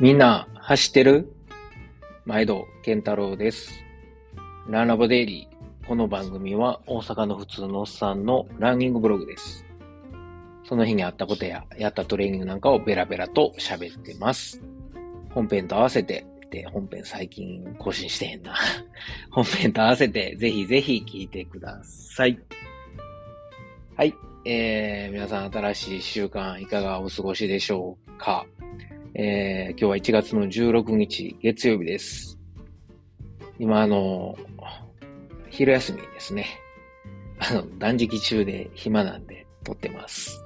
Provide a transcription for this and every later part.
みんな走ってる？毎度健太郎です。ランラボデイリー。この番組は大阪の普通のおっさんのランニングブログです。その日にあったことややったトレーニングなんかをベラベラと喋ってます。本編と合わせて、で、本編最近更新してへんな。本編と合わせてぜひぜひ聞いてください。はい。えー、皆さん新しい週間いかがお過ごしでしょうか？えー、今日は1月の16日月曜日です。今あの、昼休みですね。あの、断食中で暇なんで撮ってます。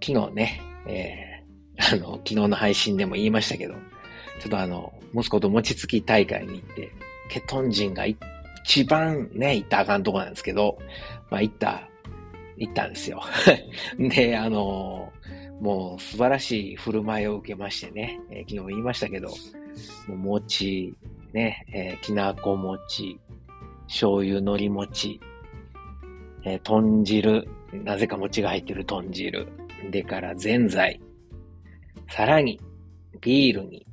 昨日ね、えー、あの、昨日の配信でも言いましたけど、ちょっとあの、息子と餅つき大会に行って、ケトン人が一番ね、行ったあかんとこなんですけど、まあ行った、行ったんですよ。で、あの、もう素晴らしい振る舞いを受けましてね、えー昨日も言いましたけど、もう餅、ね、えーきなこ餅、醤油海苔餅、えー豚汁、なぜか餅が入ってる豚汁、でからぜんざい、さらに、ビールに、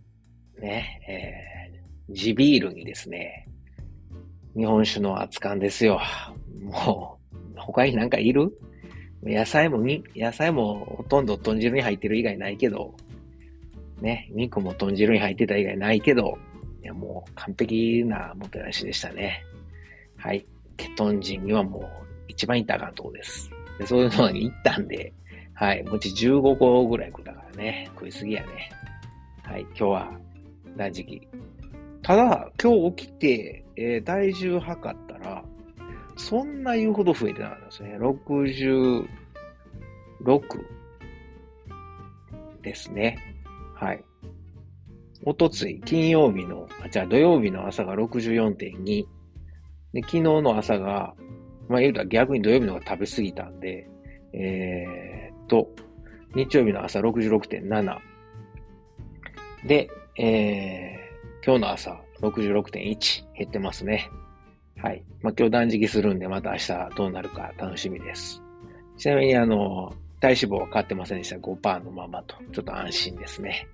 ね、えー地ビールにですね、日本酒の熱燗ですよ。もう、他になんかいる？野菜もに、野菜もほとんど豚汁に入ってる以外ないけど、ね、肉も豚汁に入ってた以外ないけど、いやもう完璧なもてなしでしたね。はい。ケトン人にはもう一番いったらあかんとこです。でそういうのに行ったんで、はい。餅15個ぐらい食ったからね、食いすぎやね。はい。今日は断食。ただ、今日起きて、えー体重測ったら、そんな言うほど増えてなかったですね。66ですね。はい。おとつい、金曜日の、あ、じゃあ土曜日の朝が64.2。で、昨日の朝が、まあ言うたら逆に土曜日の方が食べ過ぎたんで、えーっと、日曜日の朝66.7。で、えー、今日の朝66.1減ってますね。はい。まあ、今日断食するんで、また明日どうなるか楽しみです。ちなみに、あの、体脂肪は変わってませんでした。5%のままと。ちょっと安心ですね。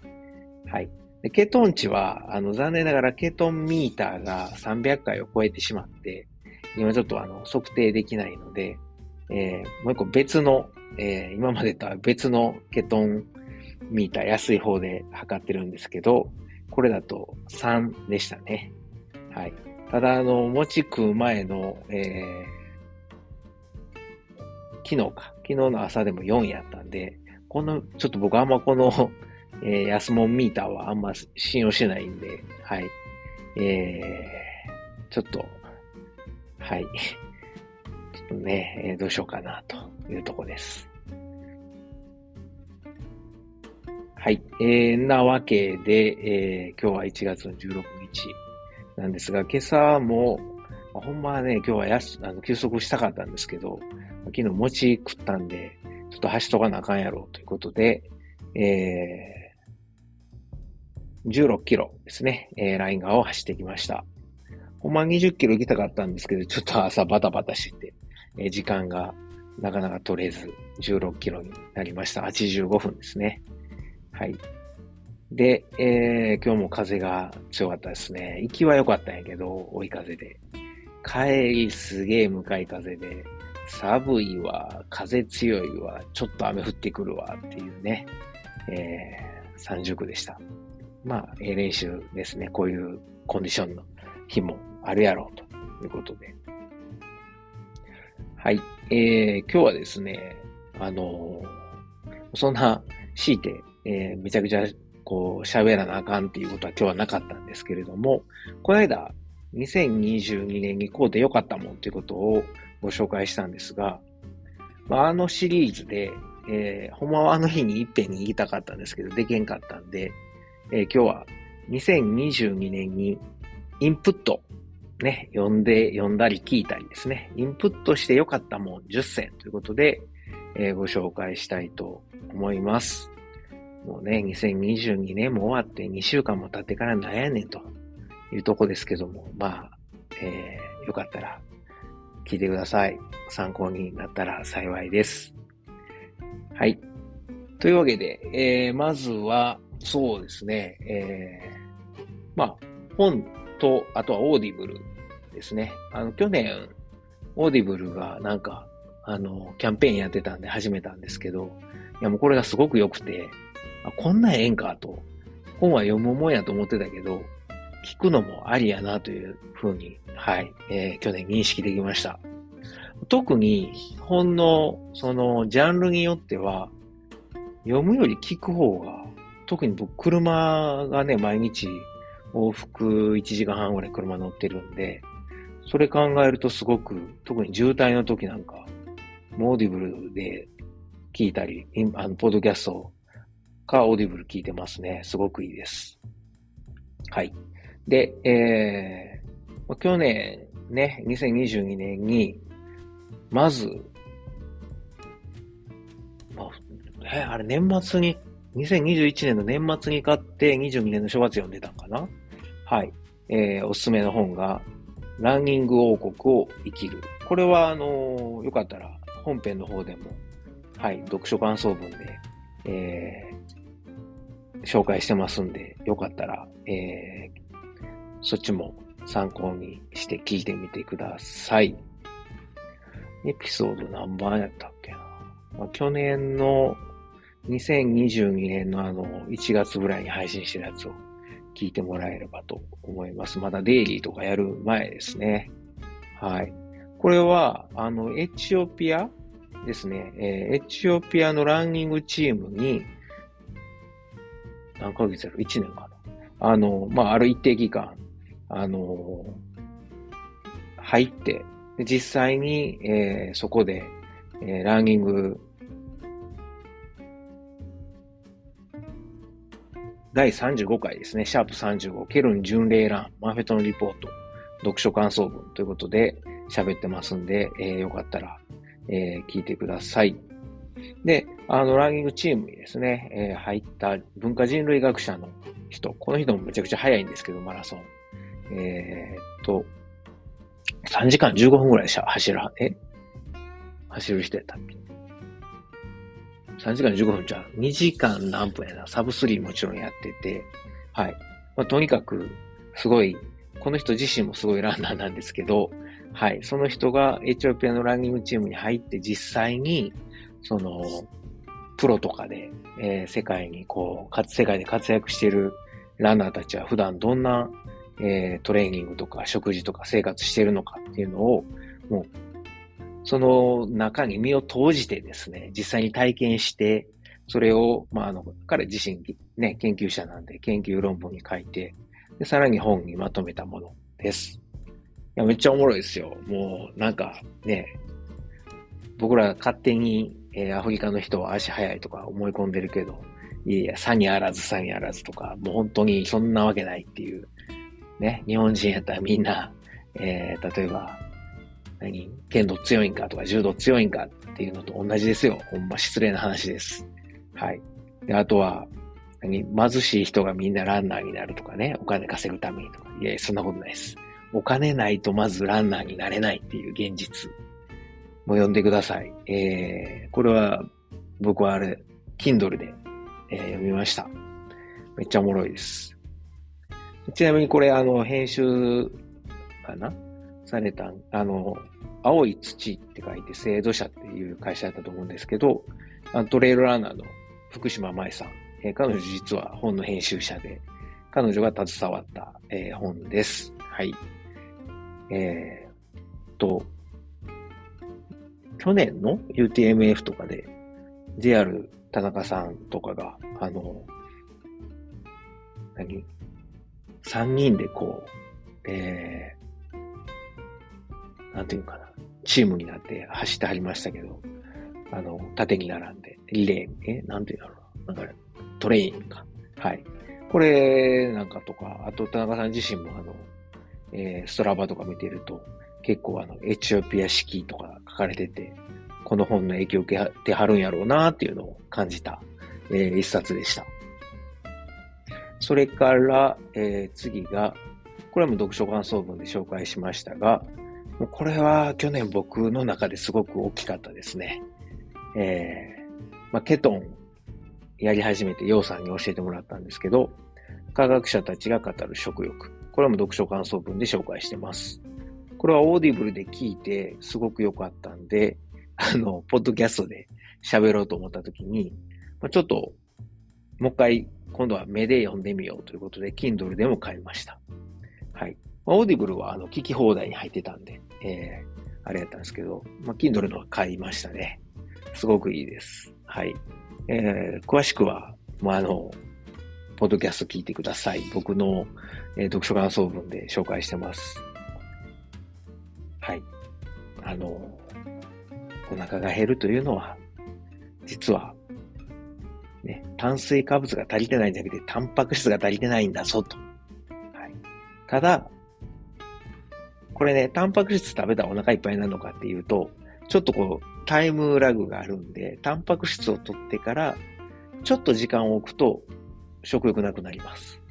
はい。でケトン値は、あの、残念ながらケトンミーターが300回を超えてしまって、今ちょっとあの、測定できないので、えーもう一個別の、えー今までとは別のケトンミーター安い方で測ってるんですけど、これだと3でしたね。はい。ただ、あの、餅食う前の、えー昨日か。昨日の朝でも4やったんで、この、ちょっと僕あんまこの、えー安物ミーターはあんま信用してないんで、はい。えー、ちょっと、はい。ちょっとね、えーどうしようかなというとこです。はい。えー、なわけで、えー今日は1月の16日なんですが、今朝も、ほんまはね、今日はやすあの休息したかったんですけど、昨日餅食ったんで、ちょっと走っとかなあかんやろうということで、えー、16キロですね、えーライン側を走ってきました。ほんま20キロ行きたかったんですけど、ちょっと朝バタバタしてて、えー時間がなかなか取れず、16キロになりました。85分ですね。はい。で、えー今日も風が強かったですね。行きは良かったんやけど、追い風で。帰りすげえ向かい風で、寒いわ、風強いわ、ちょっと雨降ってくるわっていうね、えー、三熟でした。まあ、ええ練習ですね。こういうコンディションの日もあるやろうということで。はい。えー、今日はですね、あのーそんな強いて、えーめちゃくちゃこう喋らなあかんっていうことは今日はなかったんですけれども、この間、2022年にこうで良かったもんということをご紹介したんですが、まあ、あのシリーズで、えーほんまはあの日に一遍に言いたかったんですけど、できんかったんで、えー今日は2022年にインプット、ね、読んで、読んだり聞いたりですね、インプットして良かったもん10選ということで、えーご紹介したいと思います。もうね、2022年も終わって2週間も経ってからなんやねんというとこですけども、まあ、えーよかったら聞いてください。参考になったら幸いです。はい。というわけで、えーまずは、そうですね。えー、まあ、本と、あとはオーディブルですね。あの、去年、オーディブルがなんか、あの、キャンペーンやってたんで始めたんですけど、いやもうこれがすごく良くて、あ、こんなんええんかと。本は読むもんやと思ってたけど、聞くのもありやなというふうに、はい、えー、去年認識できました。特に本の、その、ジャンルによっては、読むより聞く方が、特に僕、車がね、毎日往復1時間半ぐらい車乗ってるんで、それ考えるとすごく、特に渋滞の時なんか、もうオーディブルで聞いたり、あの、ポッドキャストをかオーディブル聞いてますね。すごくいいです。はい。で、えー、去年ね、2022年に、まず、まあ、え、あれ年末に、2021年の年末に買って22年の正月読んでたんかな？はい。えー、おすすめの本が、ランニング王国を生きる。これは、あのー、よかったら本編の方でも、はい、読書感想文で、えー、紹介してますんで、よかったら、えー、そっちも参考にして聞いてみてください。エピソード何番やったっけな？まあ、去年の2022年のあの1月ぐらいに配信してるやつを聞いてもらえればと思います。まだデイリーとかやる前ですね。はい。これは、あの、エチオピアですね。えー、エチオピアのランニングチームに、何ヶ月やろ ?1 年かな。あの、まあ、ある一定期間、あの入って、実際に、えー、そこで、えー、ランニング第35回ですね、シャープ35、ケルン巡礼欄、マフェトのリポート、読書感想文ということで喋ってますんで、えー、よかったら、えー、聞いてください。で、あの、ランニングチームにですね、えー、入った文化人類学者の人、この人もめちゃくちゃ早いんですけど、マラソン。えー、っと、3時間15分ぐらい走る、え？走る人やったっけ？3時間15分じゃ、2時間何分やな、サブスリーもちろんやってて、はい。まあ、とにかく、すごい、この人自身もすごいランナーなんですけど、はい。その人がエチオピアのランニングチームに入って実際に、その、プロとかで、えー、世界にこう、世界で活躍しているランナーたちは普段どんな、えー、トレーニングとか食事とか生活してるのかっていうのを、もうその中に身を投じてですね、実際に体験して、それを、まあ、あの、彼自身ね、研究者なんで研究論文に書いて、で、さらに本にまとめたものです。いや、めっちゃおもろいですよ。もう、なんか、ね、僕ら勝手に、えー、アフリカの人は足早いとか思い込んでるけど、いやいや、さにあらず、さにあらずとか、もう本当にそんなわけないっていう、ね、日本人やったらみんな、えー、例えば、何剣道強いんかとか柔道強いんかっていうのと同じですよ。ほんま失礼な話です。はい。で、あとは、何貧しい人がみんなランナーになるとかね、お金稼ぐためにとか。いやいや、そんなことないです。お金ないとまずランナーになれないっていう現実も読んでください。えー、これは僕はあれ、Kindle で、えー、読みました。めっちゃおもろいです。ちなみにこれ、あの、編集かな？された、あの、青い土って書いて、制度者っていう会社だったと思うんですけど、あトレイルランナーの福島舞さん、えー、彼女実は本の編集者で、彼女が携わった、えー、本です。はい。えー、と、去年の UTMF とかで、JR 田中さんとかが、あの、何？三人でこう、えなんていうかな、チームになって走ってはりましたけど、あの、縦に並んで、リレー、え、なんていうんだろうな、なんか、トレインか。はい。これなんかとか、あと田中さん自身もあの、えー、ストラバとか見てると、結構あの、エチオピア式とか書かれてて、この本の影響を受けてはるんやろうなっていうのを感じた、えー、一冊でした。それから、えー、次が、これも読書感想文で紹介しましたが、もうこれは去年僕の中ですごく大きかったですね。えー、まあ、ケトンやり始めて、ヨウさんに教えてもらったんですけど、科学者たちが語る食欲。これも読書感想文で紹介してます。これはオーディブルで聞いてすごく良かったんで、あの、ポッドキャストで喋ろうと思った時に、まあ、ちょっと、もう一回、今度は目で読んでみようということで、Kindle でも買いました。はい。まあ、オーディブルは、あの、聞き放題に入ってたんで、えー、あれやったんですけど、まあ、Kindle のは買いましたね。すごくいいです。はい。えー、詳しくは、まあ、あの、ポッドキャスト聞いてください。僕の、えー、読書感想文で紹介してます。はい。あの、お腹が減るというのは、実は、ね、炭水化物が足りてないんじゃなくて、タンパク質が足りてないんだぞと。はい。ただ、これね、タンパク質食べたらお腹いっぱいなのかっていうと、ちょっとこう、タイムラグがあるんで、タンパク質を取ってから、ちょっと時間を置くと、食欲なくなります。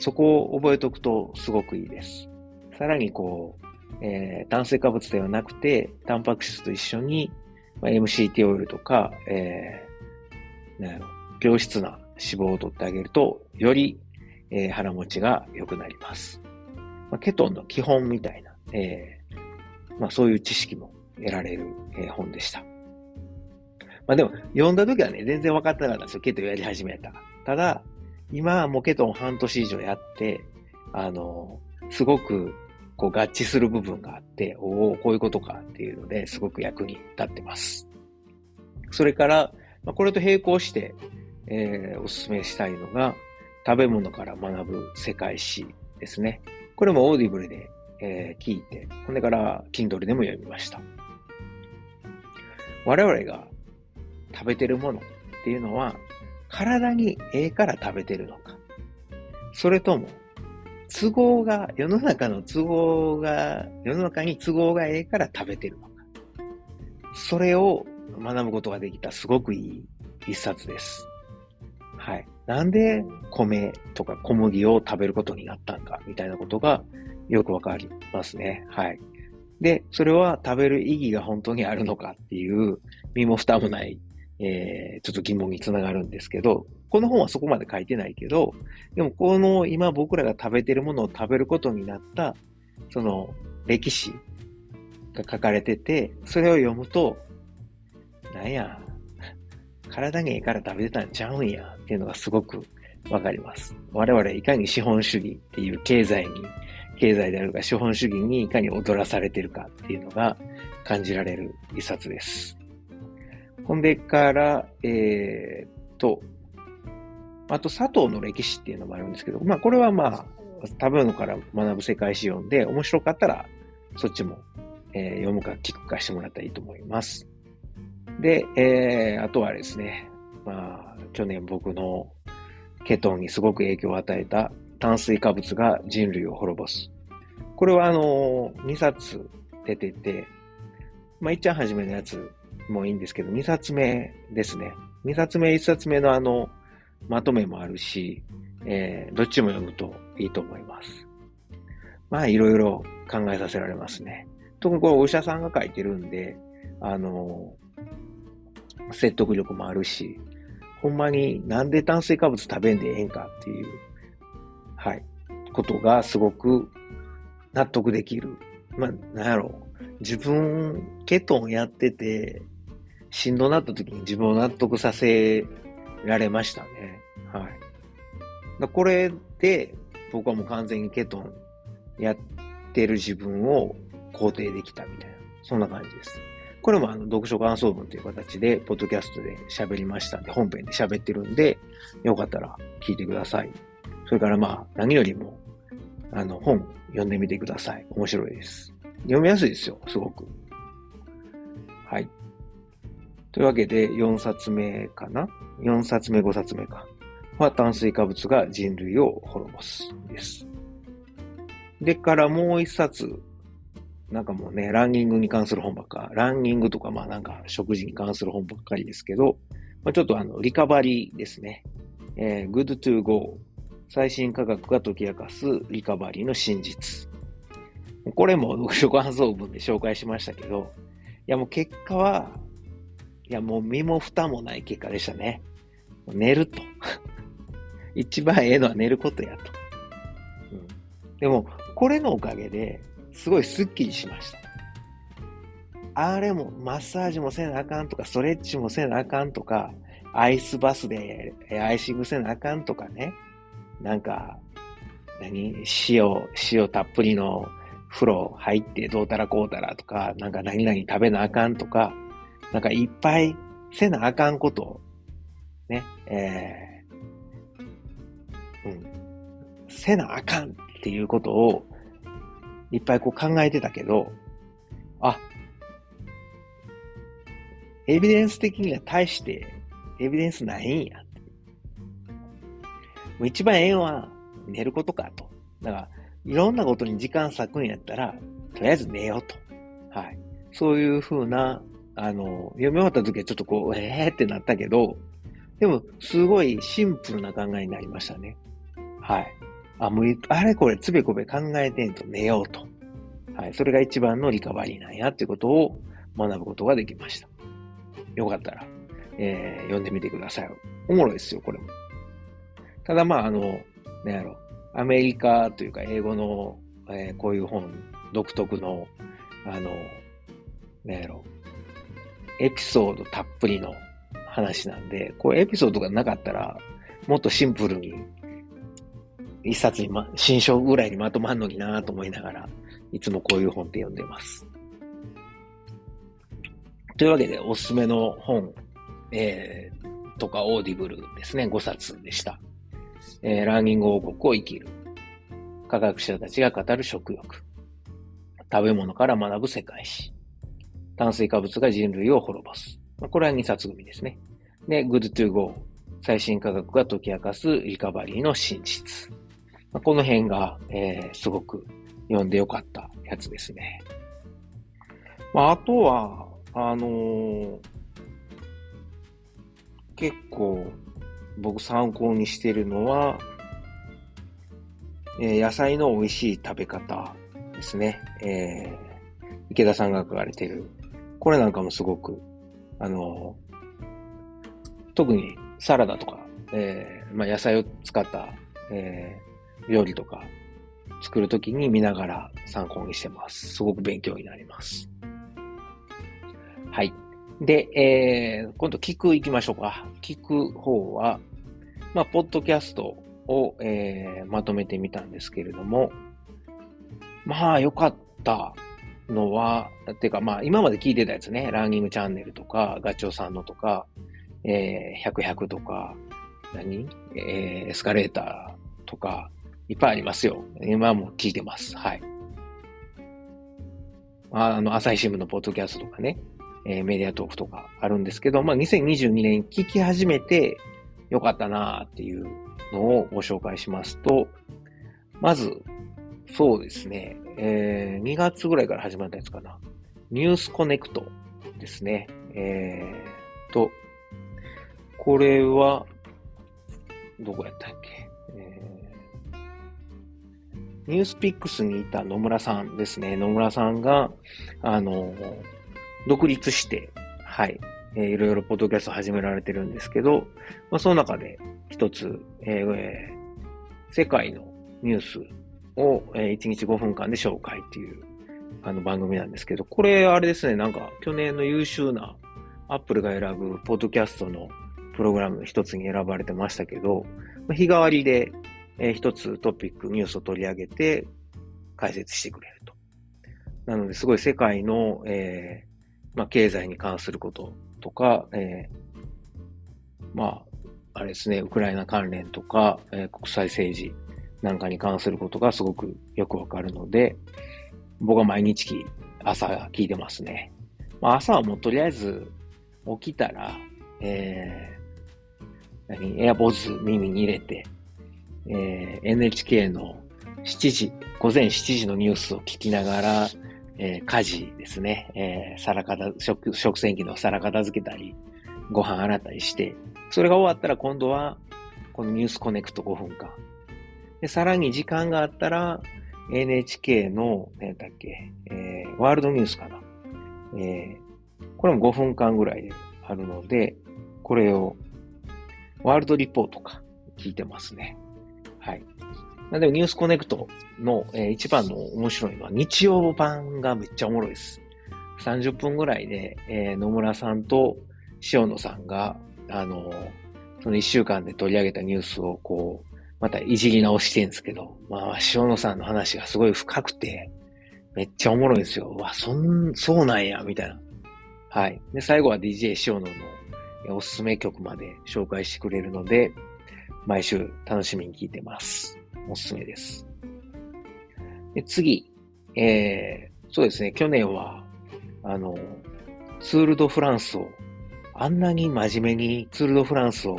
そこを覚えておくとすごくいいです。さらにこう、えー、炭水化物ではなくて、タンパク質と一緒に、まあ、MCT オイルとか、えー、なんやろ、良質な脂肪を取ってあげると、より、えー、腹持ちが良くなります。まあ、ケトンの基本みたいな、えー、まあ、そういう知識も得られる、えー、本でした。まあでも、読んだ時はね、全然分かってなかったんですよ。ケトンやり始めた。ただ、今はもうケトン半年以上やって、あの、すごくこう合致する部分があって、おお、こういうことかっていうのですごく役に立ってます。それから、まあ、これと並行して、えー、お勧めしたいのが、食べ物から学ぶ世界史ですね。これもオーディブルで、えー、聞いて、これから Kindle でも読みました。我々が食べてるものっていうのは、体にええから食べてるのか。それとも、都合が、世の中の都合が、世の中に都合がええから食べてるのか。それを学ぶことができたすごくいい一冊です。はい。なんで米とか小麦を食べることになったんか、みたいなことがよくわかりますね。はい。で、それは食べる意義が本当にあるのかっていう身も蓋もないえー、ちょっと疑問につながるんですけど、この本はそこまで書いてないけど、でもこの今僕らが食べてるものを食べることになった、その歴史が書かれてて、それを読むと、なんや、体にいいから食べてたんちゃうんやっていうのがすごくわかります。我々いかに資本主義っていう経済に、経済であるか資本主義にいかに踊らされてるかっていうのが感じられる一冊です。ほんでから、えー、と、あと佐藤の歴史っていうのもあるんですけど、まあこれはまあ、食べ物から学ぶ世界史読んで、面白かったら、そっちも、えー、読むか聞くかしてもらったらいいと思います。で、えー、あとはですね、まあ、去年僕のケトンにすごく影響を与えた炭水化物が人類を滅ぼす。これはあの、2冊出てて、まあ、いっちゃんはじめのやつもいいんですけど、2冊目ですね。2冊目、1冊目のあの、まとめもあるし、えー、どっちも読むといいと思います。まあ、いろいろ考えさせられますね。特にこれお医者さんが書いてるんで、あの、説得力もあるし、ほんまになんで炭水化物食べんでええんかっていう、はい、ことがすごく納得できる。まあ、なんやろう。自分、ケトンやってて、しんどなった時に自分を納得させられましたね。はい。だこれで、僕はもう完全にケトンやってる自分を肯定できたみたいな、そんな感じです。これもあの読書感想文という形で、ポッドキャストで喋りましたんで、本編で喋ってるんで、よかったら聞いてください。それからまあ、何よりも、あの、本読んでみてください。面白いです。読みやすいですよ、すごく。はい。というわけで、4冊目かな ?4 冊目、5冊目か。は、炭水化物が人類を滅ぼす。です。でからもう1冊、なんかもうね、ランニングに関する本ばっか、ランニングとか、まあなんか食事に関する本ばっかりですけど、まあ、ちょっとあの、リカバリーですね。えー、Good to Go。最新科学が解き明かすリカバリーの真実。これも読書感想文で紹介しましたけど、いやもう結果は、いや、もう身も蓋もない結果でしたね。寝ると。一番ええのは寝ることやと。うん、でも、これのおかげで、すごいスッキリしました。あれも、マッサージもせなあかんとか、ストレッチもせなあかんとか、アイスバスでアイシングせなあかんとかね。なんか、何？塩、塩たっぷりの風呂入ってどうたらこうたらとか、なんか何々食べなあかんとか、なんかいっぱいせなあかんこと、ね、えー、うん、せなあかんっていうことをいっぱいこう考えてたけど、あ、エビデンス的には対してエビデンスないんや。もう一番ええのは寝ることかと。だから、いろんなことに時間割くんやったら、とりあえず寝ようと。はい。そういうふうな、あの、読み終わった時はちょっとこう、ええー、ってなったけど、でも、すごいシンプルな考えになりましたね。はい。あ、もう、あれこれつべこべ考えてんと寝ようと。はい。それが一番のリカバリーなんやっていうことを学ぶことができました。よかったら、えー、読んでみてください。おもろいですよ、これも。ただまあ、あの、なんやろ、アメリカというか英語の、えー、こういう本独特の、あの、なんやろ、エピソードたっぷりの話なんで、こうエピソードがなかったら、もっとシンプルに、一冊にま、新書ぐらいにまとまんのになぁと思いながら、いつもこういう本って読んでます。というわけで、おすすめの本、えー、とかオーディブルですね、5冊でした。えー、ランニング王国を生きる。科学者たちが語る食欲。食べ物から学ぶ世界史。炭水化物が人類を滅ぼす。これは2冊組ですね。で、Good to Go。最新科学が解き明かすリカバリーの真実。この辺が、えー、すごく読んでよかったやつですね。まあ、あとは、あのー、結構僕参考にしてるのは、えー、野菜の美味しい食べ方ですね。えー、池田さんが書かれてる。これなんかもすごく、あの、特にサラダとか、えー、まあ、野菜を使った、えー、料理とか作るときに見ながら参考にしてます。すごく勉強になります。はい。で、えー、今度聞く行きましょうか。聞く方は、まあ、ポッドキャストを、えー、まとめてみたんですけれども、まあ、良かったのは、てか、まあ、今まで聞いてたやつね、ランニングチャンネルとか、ガチョウさんのとか、えー、100、100とか、何？えー、エスカレーターとか、いっぱいありますよ。今も聞いてます。はい。あの、朝日新聞のポッドキャストとかね、えー、メディアトークとかあるんですけど、まあ、2022年聞き始めてよかったなっていうのをご紹介しますと、まず、そうですね、えー、2月ぐらいから始まったやつかな。ニュースコネクトですね。えー、と、これは、どこやったっけ、えー、ニュースピックスにいた野村さんですね。野村さんが、あの、独立して、はい、えー、いろいろポッドキャスト始められてるんですけど、まあ、その中で一つ、えー、世界のニュースを、えー、1日5分間で紹介っていうあの番組なんですけど、これあれですね、なんか去年の優秀なアップルが選ぶポッドキャストのプログラムの一つに選ばれてましたけど、日替わりで、え、一つトピック、ニュースを取り上げて解説してくれると。なので、すごい世界の、えー、まあ、経済に関することとか、えー、まあ、あれですね、ウクライナ関連とか、えー、国際政治なんかに関することがすごくよくわかるので、僕は毎日朝聞いてますね。まあ、朝はもうとりあえず起きたら、えー、何、エアポーズ耳に入れて、えー、NHK の7時、午前7時のニュースを聞きながら、えー、家事ですね、えー、皿片、食、食洗機の皿片付けたり、ご飯洗ったりして、それが終わったら今度は、このニュースコネクト5分間。で、さらに時間があったら、NHK の、何だっけ、えー、ワールドニュースかな。えー、これも5分間ぐらいであるので、これをワールドリポートか、聞いてますね。はい。でニュースコネクトの、えー、一番の面白いのは日曜版がめっちゃおもろいです。30分ぐらいで、えー、野村さんと塩野さんが、あのー、その1週間で取り上げたニュースをこう、またいじり直してるんですけど、まあ、塩野さんの話がすごい深くて、めっちゃおもろいんですよ。うわ、そん、そうなんや、みたいな。はい。で、最後は DJ 塩野のおすすめ曲まで紹介してくれるので、毎週楽しみに聞いてます。おすすめです。で次、えー、そうですね、去年は、あの、ツールドフランスを、あんなに真面目にツールドフランスを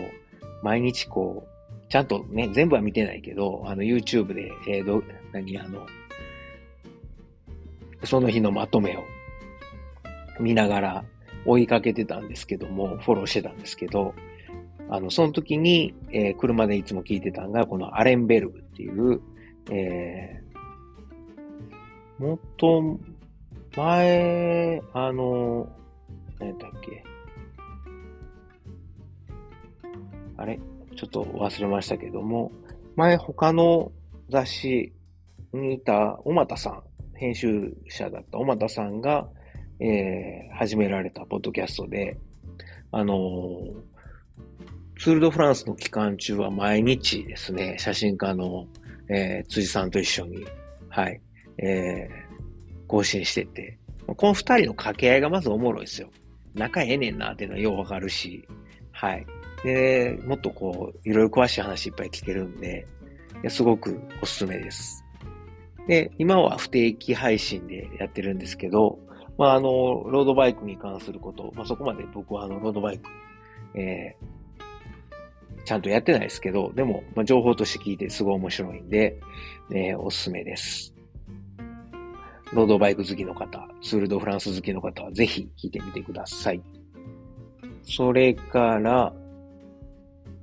毎日こう、ちゃんとね、全部は見てないけど、あの、YouTube で、えー、ど、何、あの、その日のまとめを見ながら追いかけてたんですけども、フォローしてたんですけど、あの、その時に、えー、車でいつも聞いてたのが、このアレンベルグっていう、えー、もっと、前、あの、何だっけ？あれ？ちょっと忘れましたけども、前他の雑誌にいた小俣さん、編集者だった小俣さんが、えー、始められたポッドキャストで、あのー、ツールドフランスの期間中は毎日ですね、写真家の、えー、辻さんと一緒に、はい、えー、更新してて、この二人の掛け合いがまずおもろいですよ。仲ええねんなっていうのはようわかるし、はい。で、もっとこう、いろいろ詳しい話いっぱい聞けるんで、すごくおすすめです。で、今は不定期配信でやってるんですけど、まあ、あの、ロードバイクに関すること、まあ、そこまで僕はあの、ロードバイク、えー、ちゃんとやってないですけど、でも、まあ、情報として聞いてすごい面白いんで、えー、おすすめです。ロードバイク好きの方、ツールドフランス好きの方はぜひ聞いてみてください。それから、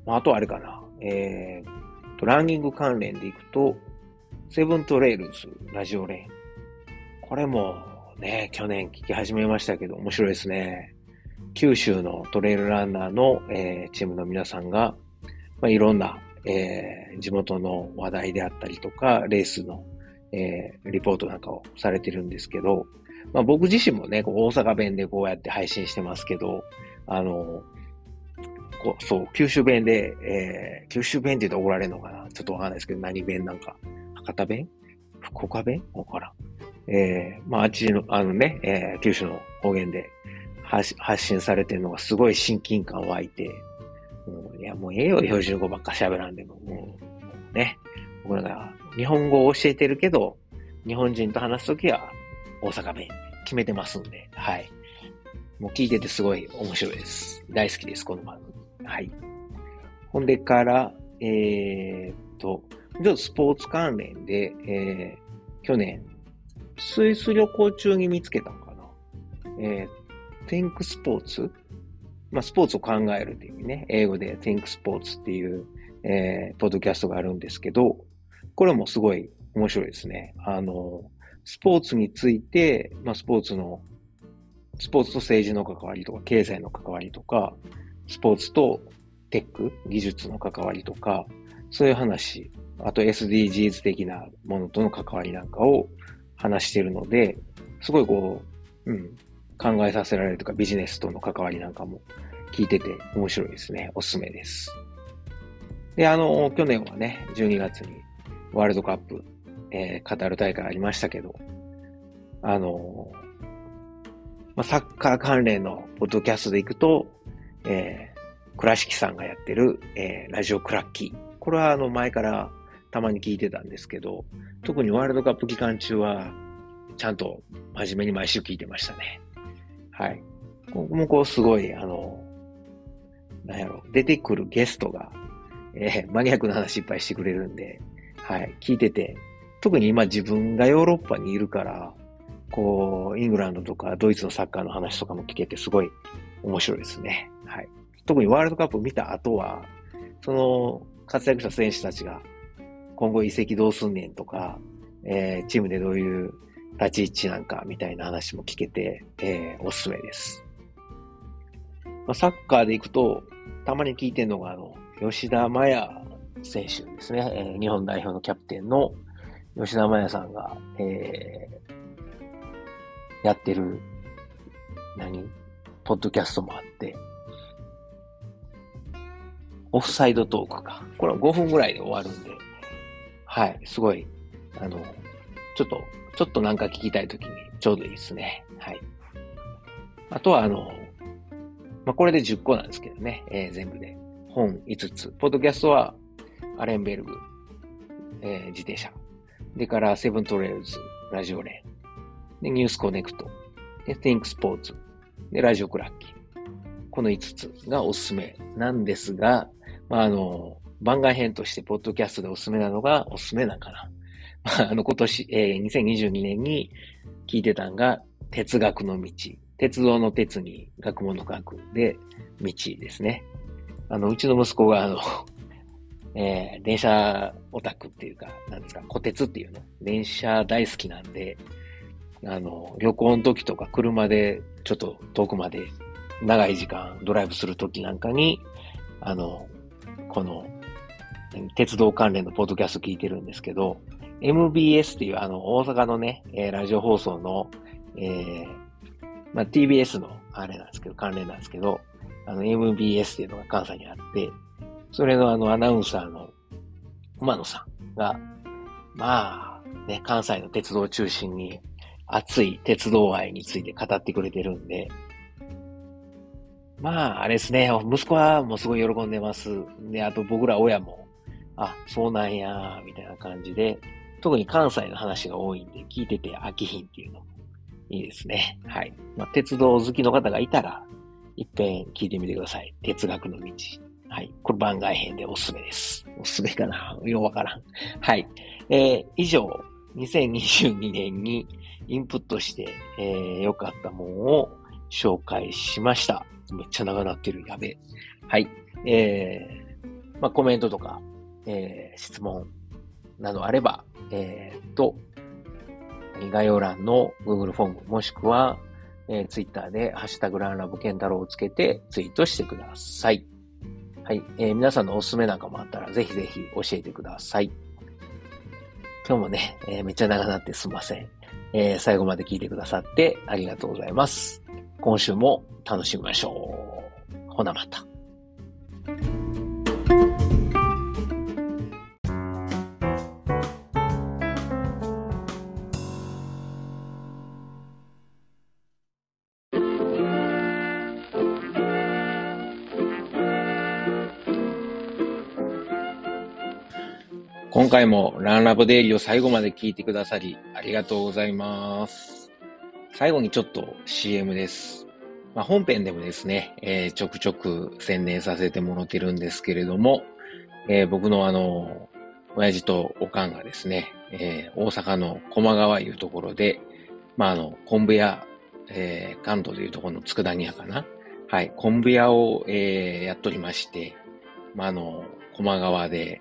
まあ、あとあれかな、えー、とランニング関連でいくと、セブントレイルズラジオレーン。これもね、去年聞き始めましたけど、面白いですね。九州のトレイルランナーの、えー、チームの皆さんが、まあ、いろんな、えー、地元の話題であったりとか、レースの、えー、リポートなんかをされてるんですけど、まあ、僕自身もね、こう大阪弁でこうやって配信してますけど、あの、こうそう、九州弁で、えー、九州弁って言うと怒られるのかな？ちょっとわかんないですけど、何弁なんか、博多弁？福岡弁？わからん。えー、まあ、あっちの、あのね、えー、九州の方言で発信されてるのがすごい親近感湧いて、もういや、もうええよ、標準語ばっか喋らんでも。もう、ね、僕らが日本語を教えてるけど、日本人と話すときは大阪弁決めてますんで、はい。もう聞いててすごい面白いです。大好きです、この番組。はい。ほんでから、えー、っと、ちょっとスポーツ関連で、えー、去年、スイス旅行中に見つけたのかな。えー、Think Sports? まあ、スポーツを考えるっていうね、英語で Think Sports っていう、えー、ポッドキャストがあるんですけど、これもすごい面白いですね。あの、スポーツについて、まあ、スポーツの、スポーツと政治の関わりとか、経済の関わりとか、スポーツとテック、技術の関わりとか、そういう話、あと SDGs 的なものとの関わりなんかを話しているので、すごいこう、うん、考えさせられるとかビジネスとの関わりなんかも聞いてて面白いですね。おすすめです。で、あの、去年はね、12月にワールドカップ、えー、カタール大会ありましたけど、あの、まあ、サッカー関連のポッドキャストで行くと、えー、倉敷さんがやってる、えー、ラジオクラッキー。これはあの前からたまに聞いてたんですけど、特にワールドカップ期間中は、ちゃんと真面目に毎週聞いてましたね。はい。ここもこうすごい、あの、なんやろ、出てくるゲストが、えー、マニアックな話いっぱいしてくれるんで、はい、聞いてて、特に今自分がヨーロッパにいるから、こう、イングランドとかドイツのサッカーの話とかも聞けてすごい面白いですね。はい。特にワールドカップ見た後は、その活躍した選手たちが今後移籍どうすんねんとか、えー、チームでどういう立ち位置なんかみたいな話も聞けて、えー、おすすめです。まあ、サッカーで行くと、たまに聞いてんのが、あの、吉田麻也選手ですね、えー、日本代表のキャプテンの吉田麻也さんが、えー、やってる、何？ポッドキャストもあって、オフサイドトークか。これは5分ぐらいで終わるんで、はい、すごい、あの、ちょっと、ちょっとなんか聞きたいときにちょうどいいですね。はい。あとは、あの、まあ、これで10個なんですけどね、えー、全部で。本5つ。ポッドキャストは、アレンベルグ、えー、自転車。でからセブントレイルズ、ラジオレン。で、ニュースコネクト。で、Think スポーツ。で、ラジオクラッキー。この5つがおすすめなんですが、まあ、あの、番外編として、ポッドキャストでおすすめなのが、おすすめなんかな。まあ、あの、今年、えー、2022年に聞いてたんが、哲学の道。鉄道の鉄に学問の学で、道ですね。あの、うちの息子が、あの、えー、電車オタクっていうか、なんですか、小鉄っていうの電車大好きなんで、あの、旅行の時とか車でちょっと遠くまで長い時間ドライブする時なんかに、あの、この、鉄道関連のポッドキャスト聞いてるんですけど、MBS っていうあの、大阪のね、えー、ラジオ放送の、えー、まあ、TBS のあれなんですけど、関連なんですけど、あの、MBS っていうのが関西にあって、それのあのアナウンサーの馬野さんが、まあ、ね、関西の鉄道を中心に熱い鉄道愛について語ってくれてるんで、まあ、あれですね、息子はもうすごい喜んでます。で、あと僕ら親も、あ、そうなんや、みたいな感じで、特に関西の話が多いんで、聞いてて飽きひんっていうのもいいですね。はい。まあ、鉄道好きの方がいたら、一遍聞いてみてください。哲学の道。はい。これ番外編でおすすめです。おすすめかなようわからん。はい。えー、以上、2022年にインプットして、えー、良かったものを紹介しました。めっちゃ長なってる。やべえ。はい。えー、まあ、コメントとか、えー、質問などあれば、えー、と、概要欄の Google フォーム、もしくは、えー、Twitter でハッシュタグランラブケンタロウをつけてツイートしてください。はい。えー、皆さんのおすすめなんかもあったら、ぜひぜひ教えてください。今日もね、えー、めっちゃ長なってすんません。えー、最後まで聞いてくださってありがとうございます。今週も楽しみましょう。ほなまた。今回もランラボデイリーを最後まで聞いてくださりありがとうございます。最後にちょっと CM です。まあ、本編でもですね、えー、ちょくちょく宣伝させてもらってるんですけれども、えー、僕のあの、親父とおかんがですね、えー、大阪の駒川いうところで、まあ、あの、昆布屋、えー、関東でいうところの佃煮屋かな。はい、昆布屋を、えー、やっとりまして、まあ、あの、駒川で、